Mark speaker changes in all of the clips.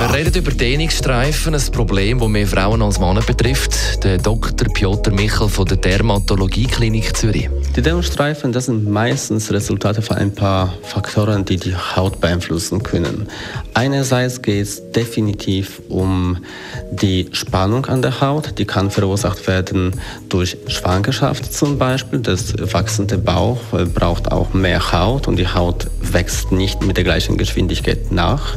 Speaker 1: Wir reden über Dehnungsstreifen, ein Problem, das mehr Frauen als Männer betrifft. Der Dr. Piotr Michel von der Dermatologie-Klinik Zürich.
Speaker 2: Die Dehnungsstreifen das sind meistens Resultate von ein paar Faktoren, die die Haut beeinflussen können. Einerseits geht es definitiv um die Spannung an der Haut. Die kann verursacht werden durch Schwangerschaft zum Beispiel. Das wachsende Bauch braucht auch mehr Haut und die Haut wächst nicht mit der gleichen Geschwindigkeit nach.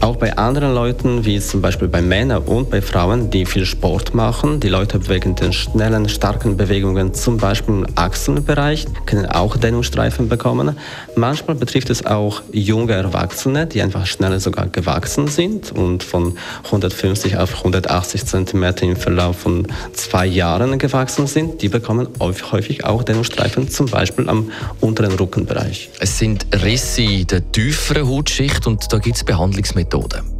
Speaker 2: Auch bei anderen Leuten, wie zum Beispiel bei Männern und bei Frauen, die viel Sport machen, die Leute wegen den schnellen, starken Bewegungen, zum Beispiel im Achselbereich, können auch Dehnungsstreifen bekommen. Manchmal betrifft es auch junge Erwachsene, die einfach schneller sogar gewachsen sind und von 150 auf 180 cm im Verlauf von zwei Jahren gewachsen sind. Die bekommen häufig auch Dehnungsstreifen, zum Beispiel am unteren Rückenbereich.
Speaker 1: Es sind Risse in der tieferen Hautschicht und da gibt es Behandlungsmethoden.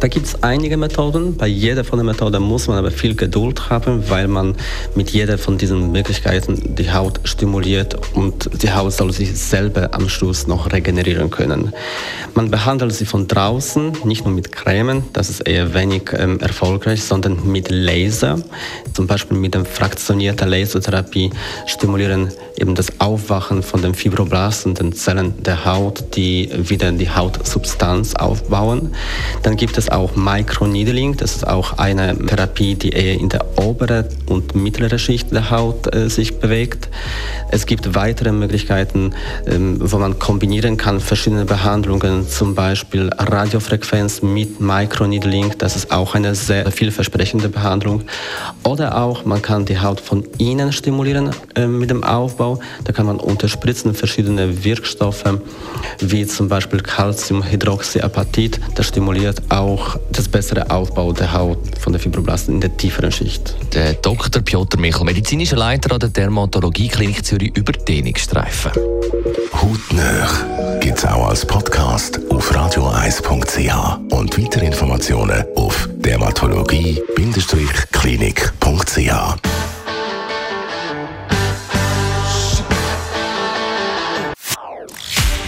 Speaker 2: Da gibt es einige Methoden. Bei jeder von den Methoden muss man aber viel Geduld haben, weil man mit jeder von diesen Möglichkeiten die Haut stimuliert und die Haut soll sich selber am Schluss noch regenerieren können. Man behandelt sie von draußen, nicht nur mit Cremen, das ist eher wenig ähm, erfolgreich, sondern mit Laser. Zum Beispiel mit der fraktionierten Lasertherapie stimulieren eben das Aufwachen von den Fibroblasten, den Zellen der Haut, die wieder die Hautsubstanz aufbauen. Dann gibt es auch Microneedling. Das ist auch eine Therapie, die eher in der oberen und mittleren Schicht der Haut äh, sich bewegt. Es gibt weitere Möglichkeiten, ähm, wo man kombinieren kann verschiedene Behandlungen, zum Beispiel Radiofrequenz mit Microneedling. Das ist auch eine sehr vielversprechende Behandlung. Oder auch man kann die Haut von innen stimulieren äh, mit dem Aufbau. Da kann man unterspritzen verschiedene Wirkstoffe, wie zum Beispiel Calciumhydroxyapatit. Das stimuliert auch auch das bessere Aufbau der Haut von der Fibroblasten in der tieferen Schicht.
Speaker 1: Der Dr. Piotr Michel, medizinischer Leiter an der Dermatologie-Klinik Zürich über Dehnungsstreifen.
Speaker 3: Hautnöch gibt es auch als Podcast auf radioeis.ch und weitere Informationen auf dermatologie-klinik.ch.